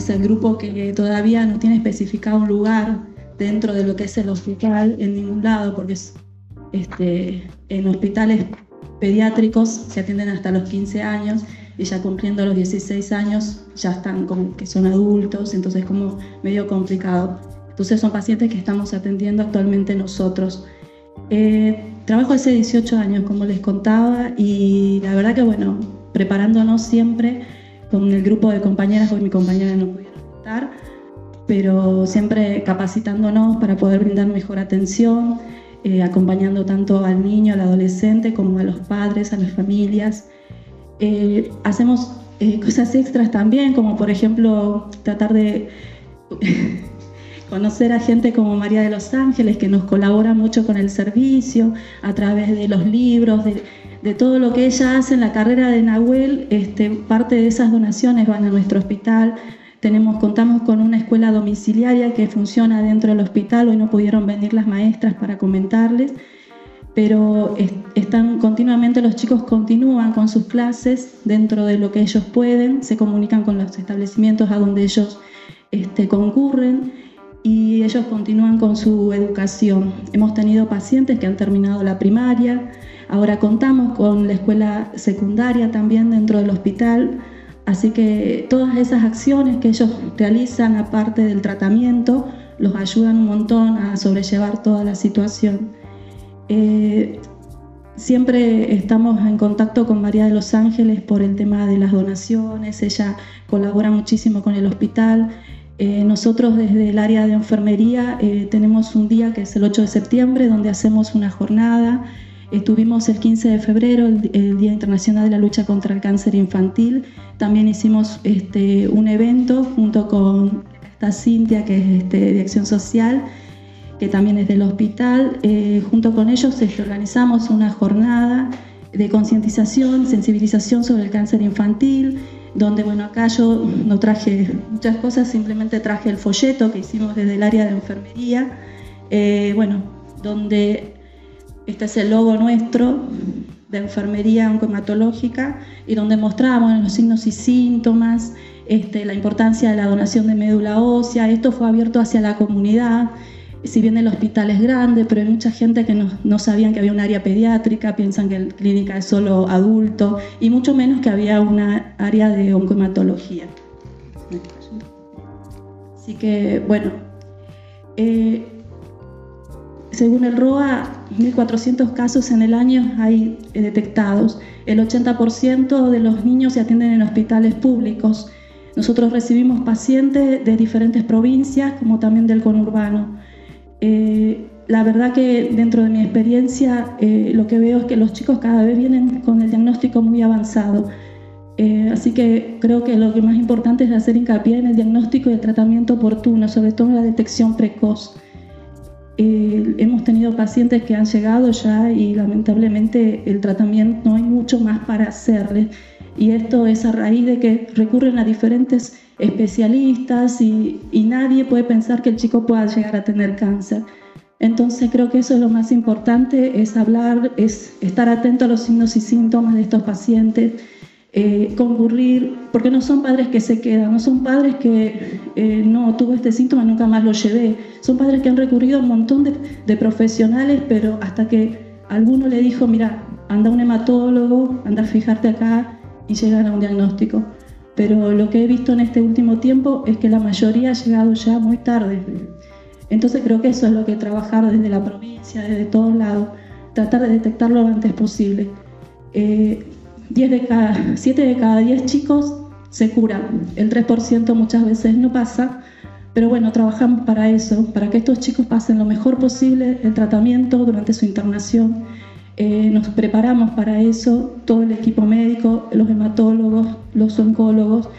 es el grupo que todavía no tiene especificado un lugar dentro de lo que es el hospital en ningún lado, porque este, en hospitales pediátricos se atienden hasta los 15 años y ya cumpliendo los 16 años ya están como que son adultos, entonces es como medio complicado. Entonces son pacientes que estamos atendiendo actualmente nosotros. Eh, trabajo hace 18 años, como les contaba, y la verdad que bueno, preparándonos siempre con el grupo de compañeras, hoy mi compañera no pudieron estar, pero siempre capacitándonos para poder brindar mejor atención, eh, acompañando tanto al niño, al adolescente, como a los padres, a las familias. Eh, hacemos eh, cosas extras también, como por ejemplo tratar de conocer a gente como María de los Ángeles, que nos colabora mucho con el servicio, a través de los libros, de, todo lo que ella hace en la carrera de Nahuel, este, parte de esas donaciones van a nuestro hospital. Tenemos, contamos con una escuela domiciliaria que funciona dentro del hospital, hoy no pudieron venir las maestras para comentarles pero están continuamente los chicos continúan con sus clases dentro de lo que ellos pueden, se comunican con los establecimientos a donde ellos este, concurren y ellos continúan con su educación. Hemos tenido pacientes que han terminado la primaria, ahora contamos con la escuela secundaria también dentro del hospital, así que todas esas acciones que ellos realizan aparte del tratamiento los ayudan un montón a sobrellevar toda la situación. Eh, siempre estamos en contacto con María de los Ángeles por el tema de las donaciones, ella colabora muchísimo con el hospital. Eh, nosotros desde el área de enfermería eh, tenemos un día que es el 8 de septiembre donde hacemos una jornada. Estuvimos el 15 de febrero, el, Día Internacional de la Lucha contra el Cáncer Infantil. También hicimos este, un evento junto con esta Cintia, que es este, de Acción Social, que también es del hospital. Eh, junto con ellos este, organizamos una jornada de concientización, sensibilización sobre el cáncer infantil, donde, bueno, acá yo no traje muchas cosas, simplemente traje el folleto que hicimos desde el área de enfermería, eh, bueno, donde este es el logo nuestro de enfermería oncomatológica y donde mostramos los signos y síntomas, este, la importancia de la donación de médula ósea. Esto fue abierto hacia la comunidad si bien el hospital es grande, pero hay mucha gente que no, sabían que había un área pediátrica, piensan que la clínica es solo adulto, y mucho menos que había una área de oncomatología. Así que, bueno, eh, según el ROA, 1.400 casos en el año hay detectados. El 80% de los niños se atienden en hospitales públicos. Nosotros recibimos pacientes de diferentes provincias, como también del conurbano. Eh, la verdad que dentro de mi experiencia eh, lo que veo es que los chicos cada vez vienen con el diagnóstico muy avanzado. Eh, así que creo que lo que más importante es hacer hincapié en el diagnóstico y el tratamiento oportuno, sobre todo en la detección precoz. hemos tenido pacientes que han llegado ya y lamentablemente el tratamiento no hay mucho más para hacerles. Y esto es a raíz de que recurren a diferentes especialistas y, nadie puede pensar que el chico pueda llegar a tener cáncer. Entonces creo que eso es lo más importante, es hablar, es estar atento a los signos y síntomas de estos pacientes, eh, concurrir, porque no son padres que se quedan, no son padres que eh, no tuvo este síntoma, nunca más lo llevé, son padres que han recurrido a un montón de, de profesionales, pero hasta que alguno le dijo, mira, anda un hematólogo, anda a fijarte acá y llegar a un diagnóstico pero lo que he visto en este último tiempo es que la mayoría ha llegado ya muy tarde. Entonces creo que eso es lo que trabajar desde la provincia, desde todos lados, tratar de detectarlo lo antes posible. Eh, de cada, 7 de cada 10 chicos se curan, el 3% muchas veces no pasa, pero bueno, trabajamos para eso, para que estos chicos pasen lo mejor posible el tratamiento durante su internación eh, nos preparamos para eso, todo el equipo médico, los hematólogos, los oncólogos,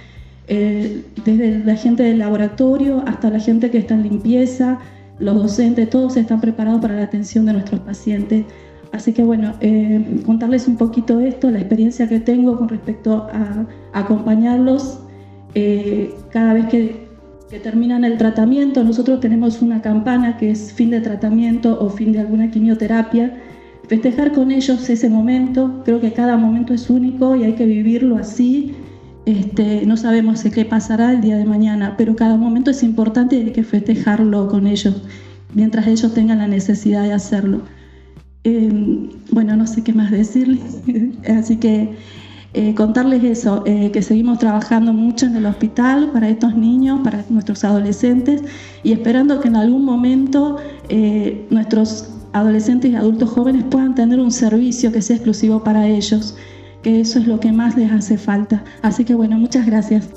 eh, desde la gente del laboratorio hasta la gente que está en limpieza, los docentes, todos están preparados para la atención de nuestros pacientes. Así que bueno, eh, contarles un poquito esto, la experiencia que tengo con respecto a, acompañarlos cada vez que, que terminan el tratamiento. Nosotros tenemos una campana que es fin de tratamiento o fin de alguna quimioterapia festejar con ellos ese momento. Creo que cada momento es único y hay que vivirlo así. Este, no sabemos qué pasará el día de mañana, pero cada momento es importante y hay que festejarlo con ellos, mientras ellos tengan la necesidad de hacerlo. Em, bueno, no sé qué más decirles, así que eh, contarles eso, eh, que seguimos trabajando mucho en el hospital para estos niños, para nuestros adolescentes y esperando que en algún momento eh, nuestros adolescentes y adultos jóvenes puedan tener un servicio que sea exclusivo para ellos, que eso es lo que más les hace falta. Así que bueno, muchas gracias.